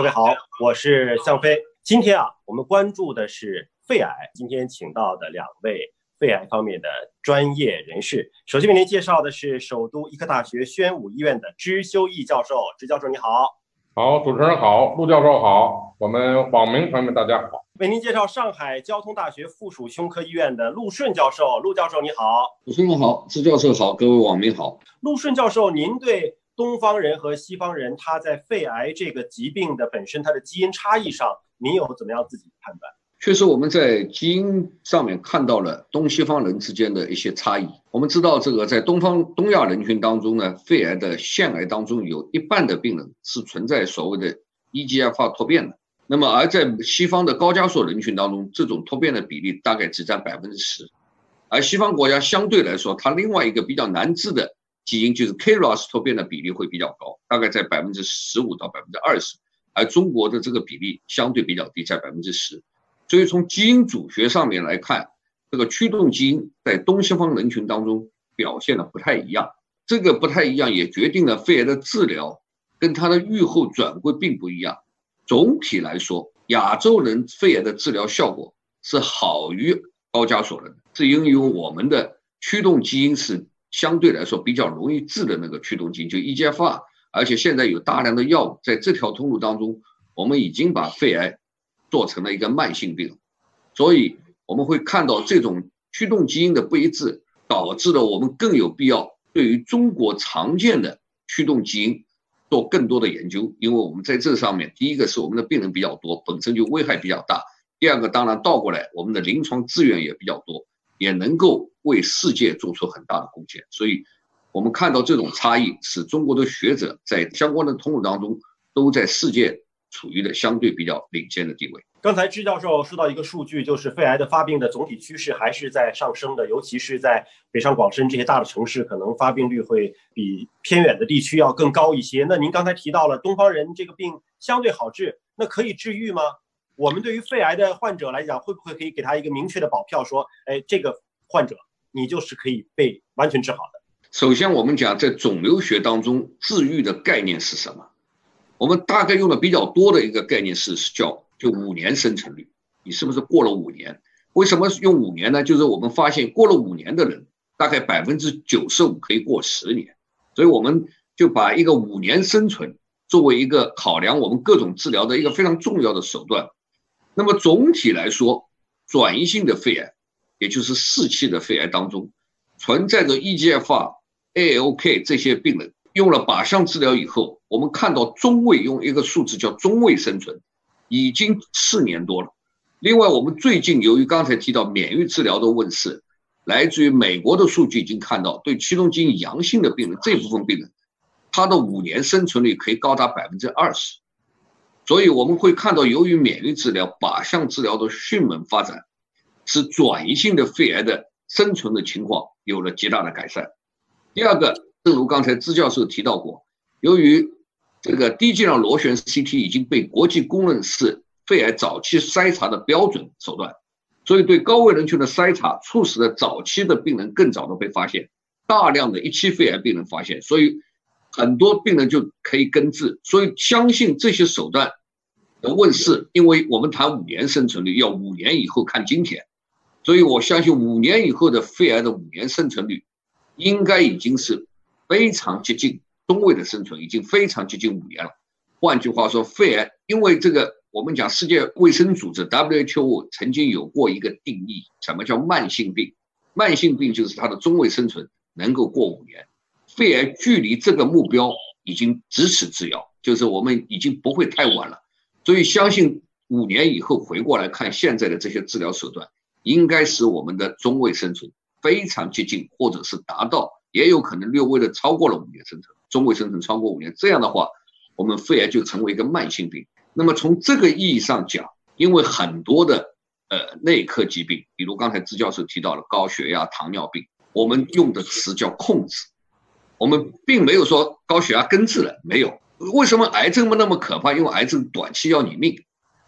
各位好，我是向飞。今天啊，我们关注的是肺癌。今天请到的两位肺癌方面的专业人士，首先为您介绍的是首都医科大学宣武医院的支修义教授。支教授你好，好，主持人好，陆教授好，我们网民朋友们大家好。为您介绍上海交通大学附属胸科医院的陆顺教授。陆教授你好，主持人好，支教授好，各位网民好。陆顺教授，您对东方人和西方人他在肺癌这个疾病的本身它的基因差异上？您有怎么样自己判断？确实，我们在基因上面看到了东西方人之间的一些差异。我们知道，这个在东方东亚人群当中呢，肺癌的腺癌当中有一半的病人是存在所谓的 EGFR 突变的。那么，而在西方的高加索人群当中，这种突变的比例大概只占百分之十。而西方国家相对来说，它另外一个比较难治的基因就是 KRAS 突变的比例会比较高，大概在百分之十五到百分之二十。而中国的这个比例相对比较低，在百分之十，所以从基因组学上面来看，这个驱动基因在东西方人群当中表现的不太一样。这个不太一样，也决定了肺癌的治疗跟它的预后转归并不一样。总体来说，亚洲人肺癌的治疗效果是好于高加索人，是因为我们的驱动基因是相对来说比较容易治的那个驱动基因，就 EGFR。而且现在有大量的药物在这条通路当中，我们已经把肺癌做成了一个慢性病，所以我们会看到这种驱动基因的不一致，导致了我们更有必要对于中国常见的驱动基因做更多的研究，因为我们在这上面，第一个是我们的病人比较多，本身就危害比较大；第二个当然倒过来，我们的临床资源也比较多，也能够为世界做出很大的贡献，所以。我们看到这种差异，使中国的学者在相关的通路当中，都在世界处于的相对比较领先的地位。刚才支教授说到一个数据，就是肺癌的发病的总体趋势还是在上升的，尤其是在北上广深这些大的城市，可能发病率会比偏远的地区要更高一些。那您刚才提到了东方人这个病相对好治，那可以治愈吗？我们对于肺癌的患者来讲，会不会可以给他一个明确的保票，说，哎，这个患者你就是可以被完全治好的？首先，我们讲在肿瘤学当中，治愈的概念是什么？我们大概用的比较多的一个概念是叫就五年生存率。你是不是过了五年？为什么用五年呢？就是我们发现过了五年的人，大概百分之九十五可以过十年，所以我们就把一个五年生存作为一个考量我们各种治疗的一个非常重要的手段。那么总体来说，转移性的肺癌，也就是四期的肺癌当中，存在着 EGFR。ALK 这些病人用了靶向治疗以后，我们看到中位用一个数字叫中位生存，已经四年多了。另外，我们最近由于刚才提到免疫治疗的问世，来自于美国的数据已经看到，对驱动基因阳性的病人这部分病人，他的五年生存率可以高达百分之二十。所以我们会看到，由于免疫治疗、靶向治疗的迅猛发展，使转移性的肺癌的生存的情况有了极大的改善。第二个，正如刚才支教授提到过，由于这个低剂量螺旋 CT 已经被国际公认是肺癌早期筛查的标准手段，所以对高危人群的筛查，促使了早期的病人更早的被发现，大量的一期肺癌病人发现，所以很多病人就可以根治。所以相信这些手段的问世，因为我们谈五年生存率，要五年以后看今天，所以我相信五年以后的肺癌的五年生存率。应该已经是非常接近中位的生存，已经非常接近五年了。换句话说，肺癌，因为这个，我们讲世界卫生组织 WHO 曾经有过一个定义，什么叫慢性病？慢性病就是它的中位生存能够过五年。肺癌距离这个目标已经咫尺之遥，就是我们已经不会太晚了。所以相信五年以后回过来看现在的这些治疗手段，应该使我们的中位生存。非常接近，或者是达到，也有可能略微的超过了五年生存，中位生存超过五年，这样的话，我们肺癌就成为一个慢性病。那么从这个意义上讲，因为很多的呃内科疾病，比如刚才支教授提到了高血压、糖尿病，我们用的词叫控制，我们并没有说高血压根治了，没有。为什么癌症不那么可怕？因为癌症短期要你命。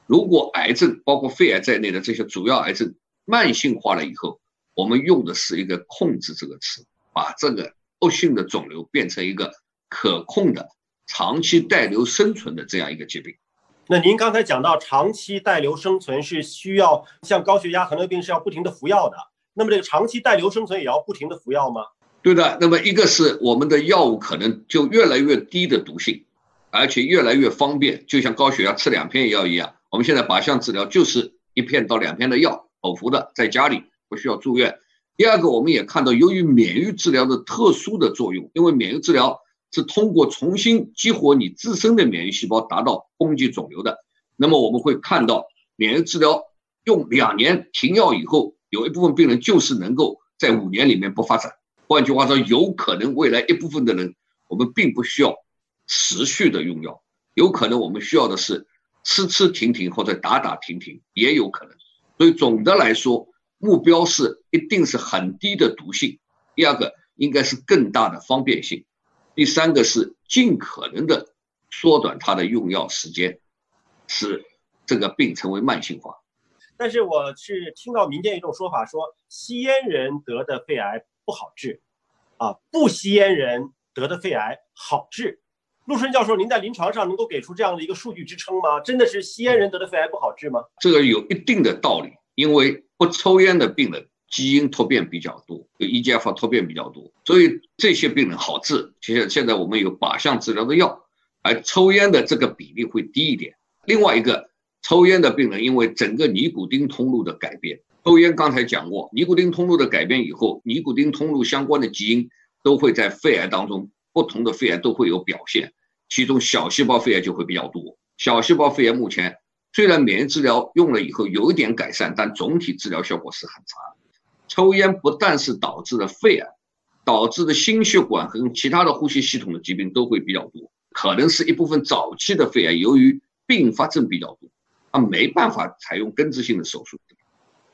如果癌症包括肺癌在内的这些主要癌症慢性化了以后，我们用的是一个“控制”这个词，把这个恶性的肿瘤变成一个可控的、长期带瘤生存的这样一个疾病。那您刚才讲到长期带瘤生存是需要像高血压、糖尿病是要不停的服药的，那么这个长期带瘤生存也要不停的服药吗？对的。那么一个是我们的药物可能就越来越低的毒性，而且越来越方便，就像高血压吃两片药一样。我们现在靶向治疗就是一片到两片的药，口服的，在家里不需要住院。第二个，我们也看到由于免疫治疗的特殊的作用，因为免疫治疗。是通过重新激活你自身的免疫细胞，达到攻击肿瘤的。那么我们会看到，免疫治疗用两年停药以后，有一部分病人就是能够在五年里面不发展。换句话说，有可能未来一部分的人，我们并不需要持续的用药，有可能我们需要的是吃吃停停或者打打停停，也有可能。所以总的来说，目标是一定是很低的毒性。第二个应该是更大的方便性。第三个是尽可能的缩短它的用药时间，使这个病成为慢性化。但是我是听到民间一种说法，说吸烟人得的肺癌不好治，啊，不吸烟人得的肺癌好治。陆春教授，您在临床上能够给出这样的一个数据支撑吗？真的是吸烟人得的肺癌不好治吗？这个有一定的道理，因为不抽烟的病人。基因突变比较多，有 EGFR 突变比较多，所以这些病人好治。其实现在我们有靶向治疗的药，而抽烟的这个比例会低一点。另外一个，抽烟的病人因为整个尼古丁通路的改变，抽烟刚才讲过，尼古丁通路的改变以后，尼古丁通路相关的基因都会在肺癌当中，不同的肺癌都会有表现，其中小细胞肺癌就会比较多。小细胞肺癌目前虽然免疫治疗用了以后有一点改善，但总体治疗效果是很差。抽烟不但是导致的肺癌，导致的心血管和其他的呼吸系统的疾病都会比较多，可能是一部分早期的肺癌，由于并发症比较多，它没办法采用根治性的手术，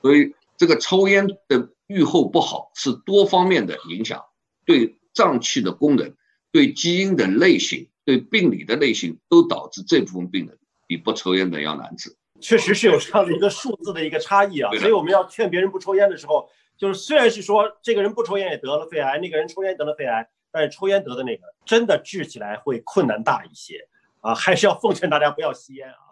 所以这个抽烟的预后不好是多方面的影响，对脏器的功能、对基因的类型、对病理的类型都导致这部分病人比不抽烟的要难治。确实是有这样的一个数字的一个差异啊，所以我们要劝别人不抽烟的时候。就是虽然是说这个人不抽烟也得了肺癌，那个人抽烟得了肺癌，但是抽烟得的那个真的治起来会困难大一些啊，还是要奉劝大家不要吸烟啊。